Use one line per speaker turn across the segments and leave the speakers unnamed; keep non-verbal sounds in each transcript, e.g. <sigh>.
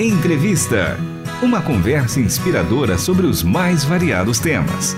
Entrevista. Uma conversa inspiradora sobre os mais variados temas.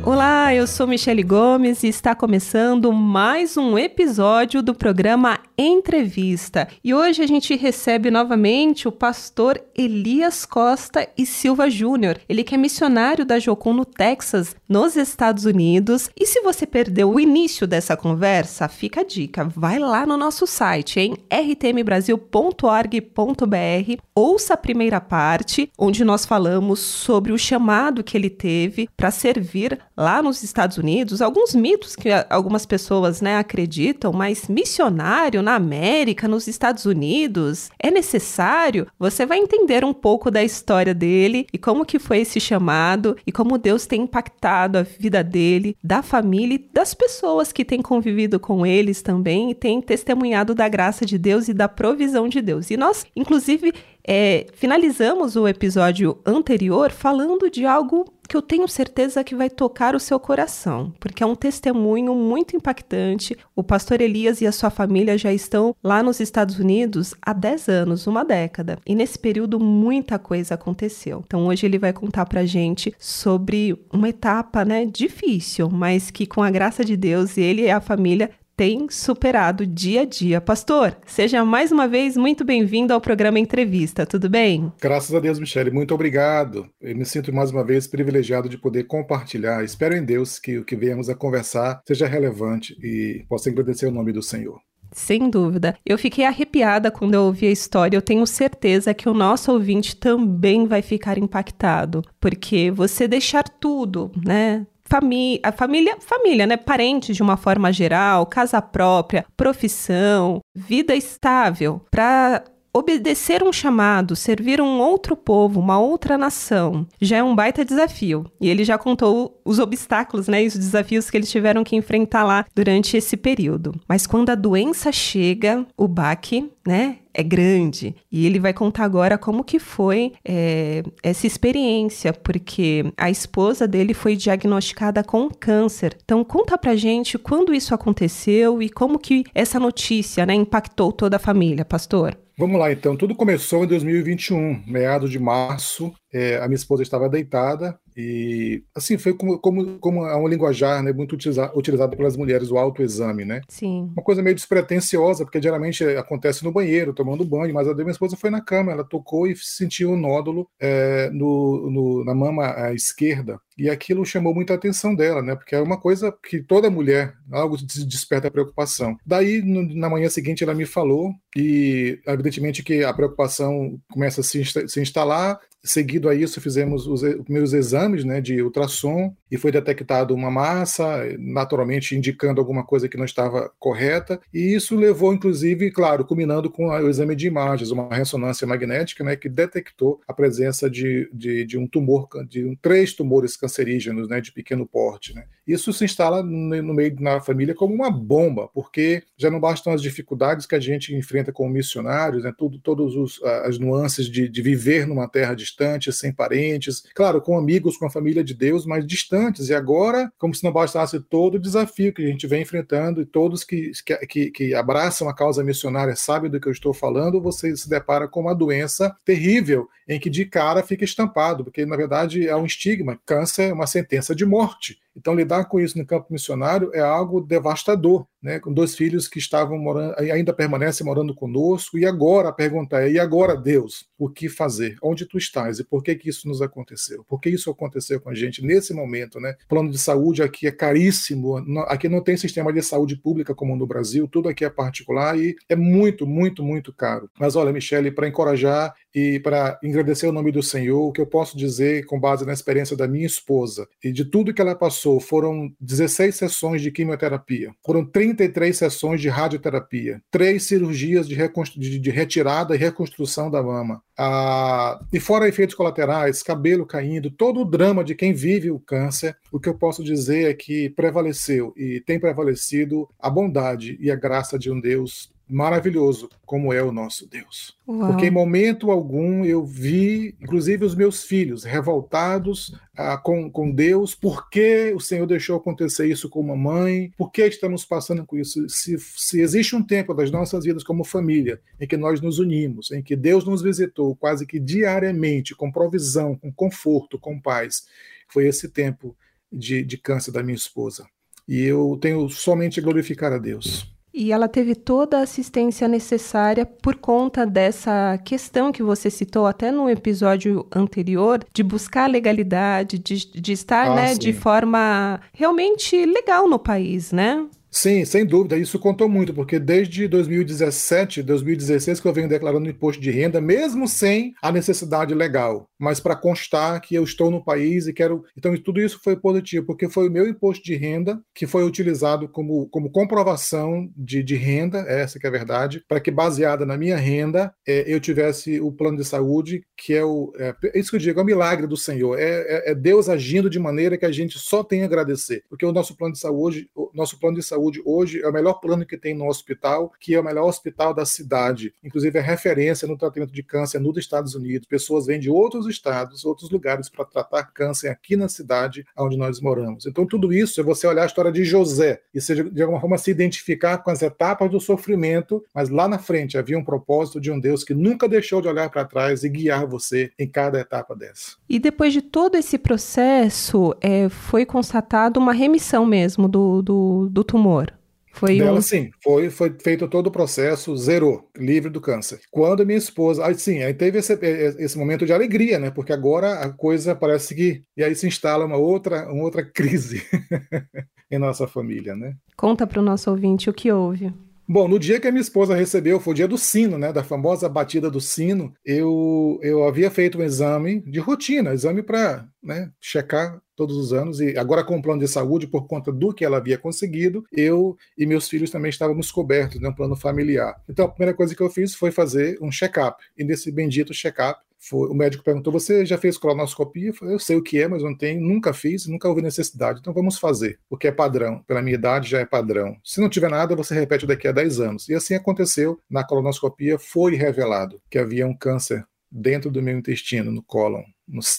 Olá, eu sou Michele Gomes e está começando mais um episódio do programa Entrevista. E hoje a gente recebe novamente o pastor Elias Costa e Silva Júnior. Ele que é missionário da Jocum no Texas, nos Estados Unidos. E se você perdeu o início dessa conversa, fica a dica, vai lá no nosso site em rtmbrasil.org.br, ouça a primeira parte, onde nós falamos sobre o chamado que ele teve para servir lá nos Estados Unidos, alguns mitos que algumas pessoas né, acreditam, mas missionário na América, nos Estados Unidos, é necessário? Você vai entender um pouco da história dele e como que foi esse chamado e como Deus tem impactado a vida dele, da família e das pessoas que têm convivido com eles também e têm testemunhado da graça de Deus e da provisão de Deus. E nós, inclusive, é, finalizamos o episódio anterior falando de algo que eu tenho certeza que vai tocar o seu coração, porque é um testemunho muito impactante. O pastor Elias e a sua família já estão lá nos Estados Unidos há 10 anos, uma década, e nesse período muita coisa aconteceu. Então hoje ele vai contar pra gente sobre uma etapa, né, difícil, mas que com a graça de Deus, ele e a família tem superado dia a dia. Pastor, seja mais uma vez muito bem-vindo ao programa Entrevista, tudo bem?
Graças a Deus, Michele, muito obrigado. Eu me sinto mais uma vez privilegiado de poder compartilhar. Espero em Deus que o que viemos a conversar seja relevante e possa agradecer o nome do Senhor.
Sem dúvida. Eu fiquei arrepiada quando eu ouvi a história. Eu tenho certeza que o nosso ouvinte também vai ficar impactado, porque você deixar tudo, né? Família, família, família, né? Parentes de uma forma geral, casa própria, profissão, vida estável, para obedecer um chamado, servir um outro povo, uma outra nação, já é um baita desafio. E ele já contou os obstáculos, né, e os desafios que eles tiveram que enfrentar lá durante esse período. Mas quando a doença chega, o baque, né, é grande. E ele vai contar agora como que foi é, essa experiência, porque a esposa dele foi diagnosticada com câncer. Então conta pra gente quando isso aconteceu e como que essa notícia né, impactou toda a família, pastor.
Vamos lá, então. Tudo começou em 2021, meados de março. É, a minha esposa estava deitada e, assim, foi como, como, como é um linguajar né, muito utiliza, utilizado pelas mulheres, o autoexame, né?
Sim.
Uma coisa meio despretensiosa, porque geralmente acontece no banheiro, tomando banho, mas a minha esposa foi na cama, ela tocou e sentiu um nódulo é, no, no, na mama esquerda. E aquilo chamou muita atenção dela, né? Porque é uma coisa que toda mulher, algo desperta preocupação. Daí, no, na manhã seguinte, ela me falou, e evidentemente que a preocupação começa a se, se instalar, Seguido a isso, fizemos os primeiros exames né, de ultrassom e foi detectado uma massa, naturalmente indicando alguma coisa que não estava correta. E isso levou, inclusive, claro, culminando com o exame de imagens, uma ressonância magnética, né, que detectou a presença de, de, de um tumor, de um, três tumores cancerígenos né, de pequeno porte. Né. Isso se instala no, meio da família como uma bomba, porque já não bastam as dificuldades que a gente enfrenta como missionários, né, tudo, todas as nuances de, de viver numa terra distante sem parentes, claro, com amigos, com a família de Deus, mas distantes. E agora, como se não bastasse todo o desafio que a gente vem enfrentando e todos que, que, que abraçam a causa missionária sabem do que eu estou falando, você se depara com uma doença terrível, em que de cara fica estampado, porque na verdade é um estigma. Câncer é uma sentença de morte. Então, lidar com isso no campo missionário é algo devastador, né? com dois filhos que estavam morando, ainda permanecem morando conosco, e agora a pergunta é: e agora, Deus, o que fazer? Onde tu estás? E por que, que isso nos aconteceu? Por que isso aconteceu com a gente nesse momento? Né? O plano de saúde aqui é caríssimo, aqui não tem sistema de saúde pública como no Brasil, tudo aqui é particular e é muito, muito, muito caro. Mas olha, Michele, para encorajar e para agradecer o nome do Senhor, o que eu posso dizer com base na experiência da minha esposa e de tudo que ela passou, foram 16 sessões de quimioterapia, foram 33 sessões de radioterapia, três cirurgias de, de, de retirada e reconstrução da mama, ah, e fora efeitos colaterais, cabelo caindo, todo o drama de quem vive o câncer, o que eu posso dizer é que prevaleceu e tem prevalecido a bondade e a graça de um Deus maravilhoso como é o nosso Deus. Uau. Porque em momento algum eu vi, inclusive os meus filhos, revoltados ah, com, com Deus, por que o Senhor deixou acontecer isso com a mãe, por que estamos passando com isso? Se, se existe um tempo das nossas vidas como família em que nós nos unimos, em que Deus nos visitou quase que diariamente, com provisão, com conforto, com paz, foi esse tempo de, de câncer da minha esposa. E eu tenho somente a glorificar a Deus.
E ela teve toda a assistência necessária por conta dessa questão que você citou até no episódio anterior, de buscar legalidade, de, de estar ah, né, de forma realmente legal no país, né?
Sim, sem dúvida, isso contou muito, porque desde 2017, 2016 que eu venho declarando imposto de renda, mesmo sem a necessidade legal, mas para constar que eu estou no país e quero. Então, tudo isso foi positivo, porque foi o meu imposto de renda que foi utilizado como, como comprovação de, de renda, essa que é a verdade, para que, baseada na minha renda, é, eu tivesse o plano de saúde, que é o. É, é isso que eu digo, é o milagre do Senhor, é, é, é Deus agindo de maneira que a gente só tem a agradecer, porque o nosso plano de saúde, o nosso plano de saúde saúde hoje é o melhor plano que tem no hospital, que é o melhor hospital da cidade. Inclusive, é referência no tratamento de câncer nos Estados Unidos. Pessoas vêm de outros estados, outros lugares para tratar câncer aqui na cidade onde nós moramos. Então, tudo isso é você olhar a história de José e, seja, de alguma forma, se identificar com as etapas do sofrimento, mas lá na frente havia um propósito de um Deus que nunca deixou de olhar para trás e guiar você em cada etapa dessa.
E depois de todo esse processo, é, foi constatado uma remissão mesmo do, do, do tumor.
Foi Dela, um... sim, foi, foi feito todo o processo, zerou, livre do câncer. Quando minha esposa, aí sim, aí teve esse, esse momento de alegria, né? Porque agora a coisa parece que. E aí se instala uma outra, uma outra <laughs> crise <laughs> em nossa família, né?
Conta para o nosso ouvinte o que houve.
Bom, no dia que a minha esposa recebeu, foi o dia do sino, né? Da famosa batida do sino, eu, eu havia feito um exame de rotina, exame para né, checar todos os anos, e agora com o plano de saúde, por conta do que ela havia conseguido, eu e meus filhos também estávamos cobertos, né, um plano familiar. Então a primeira coisa que eu fiz foi fazer um check-up, e nesse bendito check-up, foi, o médico perguntou: Você já fez colonoscopia? Eu, falei, eu sei o que é, mas não tenho, nunca fiz, nunca houve necessidade. Então vamos fazer, porque é padrão. Pela minha idade já é padrão. Se não tiver nada, você repete daqui a 10 anos. E assim aconteceu. Na colonoscopia foi revelado que havia um câncer dentro do meu intestino, no cólon,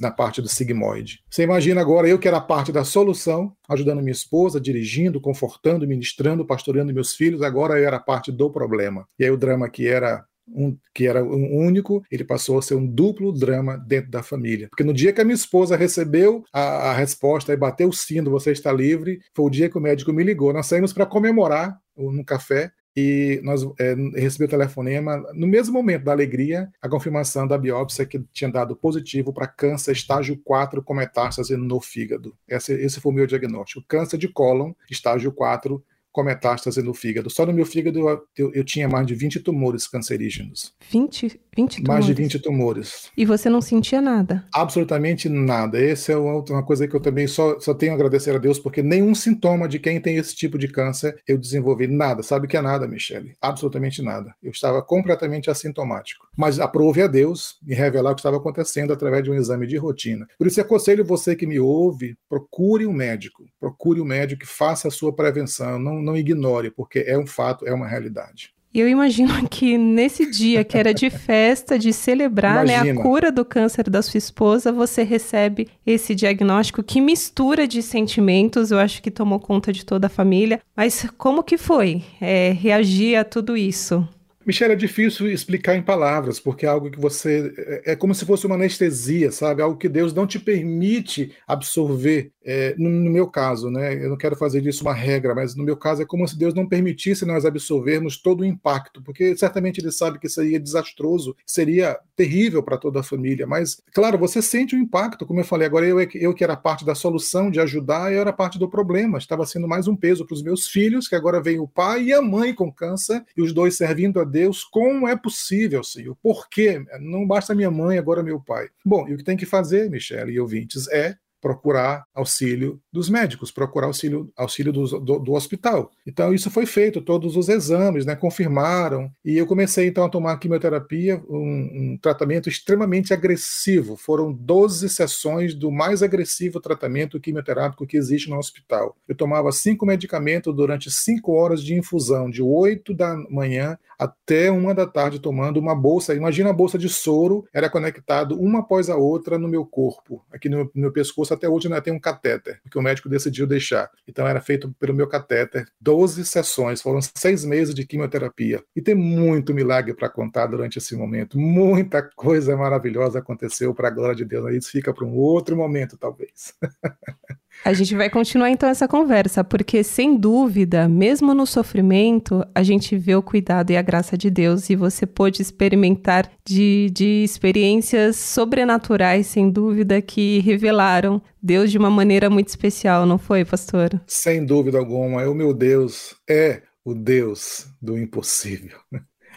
na parte do sigmoide. Você imagina agora eu que era parte da solução, ajudando minha esposa, dirigindo, confortando, ministrando, pastoreando meus filhos, agora eu era parte do problema. E aí o drama que era um, que era um único, ele passou a ser um duplo drama dentro da família. Porque no dia que a minha esposa recebeu a, a resposta e bateu o sino, você está livre, foi o dia que o médico me ligou. Nós saímos para comemorar no café e nós é, o telefonema no mesmo momento da alegria, a confirmação da biópsia que tinha dado positivo para câncer estágio 4 com metástase no fígado. Esse, esse foi o meu diagnóstico. Câncer de cólon, estágio 4, com metástase no fígado. Só no meu fígado eu, eu, eu, tinha mais de 20 tumores cancerígenos.
20, 20 tumores?
Mais de 20 tumores.
E você não sentia nada?
Absolutamente nada. Essa é uma, coisa que eu também só, só tenho a agradecer a Deus, porque nenhum sintoma de quem tem esse tipo de câncer eu desenvolvi. Nada. Sabe que é nada, Michele? Absolutamente nada. Eu estava completamente assintomático. Mas aprove a Deus me revelar o que estava acontecendo através de um exame de rotina. Por isso, aconselho você que me ouve, procure um médico. Procure um médico que faça a sua prevenção. Não não, ignore, porque é um fato, é uma realidade.
E eu imagino <laughs> que nesse dia, que era de festa, de celebrar né, a cura do câncer da sua esposa, você recebe esse diagnóstico que mistura de sentimentos, eu acho que tomou conta de toda a família. Mas como que foi é, reagir a tudo isso?
Michelle, é difícil explicar em palavras, porque é algo que você. É, é como se fosse uma anestesia, sabe? Algo que Deus não te permite absorver. É, no, no, meu caso, né? Eu não quero fazer disso uma regra, mas no meu caso é como se Deus não permitisse nós absorvermos todo o impacto, porque certamente Ele sabe que seria desastroso, seria terrível para toda a família. Mas, claro, você sente o impacto, como eu falei, agora eu, eu que era parte da solução, de ajudar, eu era parte do problema. Estava sendo mais um peso para os meus filhos, que agora vem o pai e a mãe com câncer, e os dois servindo a Deus, como é possível, Senhor? Por quê? Não basta minha mãe, agora meu pai. Bom, e o que tem que fazer, Michele e ouvintes, é procurar auxílio dos médicos, procurar auxílio, auxílio do, do, do, hospital. Então isso foi feito, todos os exames né, confirmaram, e eu comecei então a tomar quimioterapia, um, um tratamento extremamente agressivo. Foram 12 sessões do mais agressivo tratamento quimioterápico que existe no hospital. Eu tomava cinco medicamentos durante cinco horas de infusão, de 8 da manhã até uma da tarde, tomando uma bolsa. Imagina a bolsa de soro, era conectado uma após a outra no meu corpo. Aqui no, no meu pescoço, até hoje ainda tem um catéter, porque o médico decidiu deixar. Então era feito pelo meu catéter. 12 sessões, foram seis meses de quimioterapia. E tem muito milagre para contar durante esse momento. Muita coisa maravilhosa aconteceu para a glória de Deus. Isso fica para um outro momento, talvez. <laughs>
A gente vai continuar então essa conversa, porque sem dúvida, mesmo no sofrimento, a gente vê o cuidado e a graça de Deus e você pôde experimentar de, de experiências sobrenaturais, sem dúvida, que revelaram Deus de uma maneira muito especial, não foi, pastor?
Sem dúvida alguma, o meu Deus é o Deus do impossível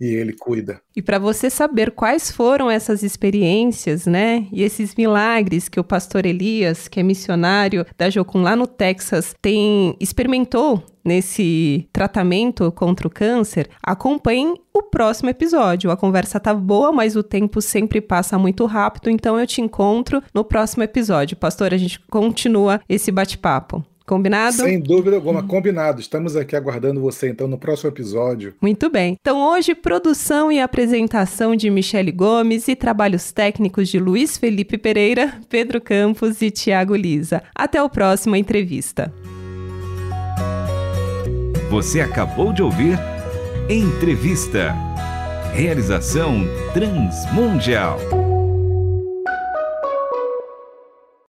e ele cuida.
E para você saber quais foram essas experiências, né, e esses milagres que o pastor Elias, que é missionário da Jocum lá no Texas, tem experimentou nesse tratamento contra o câncer, acompanhe o próximo episódio. A conversa tá boa, mas o tempo sempre passa muito rápido, então eu te encontro no próximo episódio. Pastor, a gente continua esse bate-papo. Combinado?
Sem dúvida alguma, combinado. Estamos aqui aguardando você então no próximo episódio.
Muito bem. Então hoje produção e apresentação de Michele Gomes e trabalhos técnicos de Luiz Felipe Pereira, Pedro Campos e Tiago Lisa. Até o próximo entrevista.
Você acabou de ouvir Entrevista. Realização Transmundial.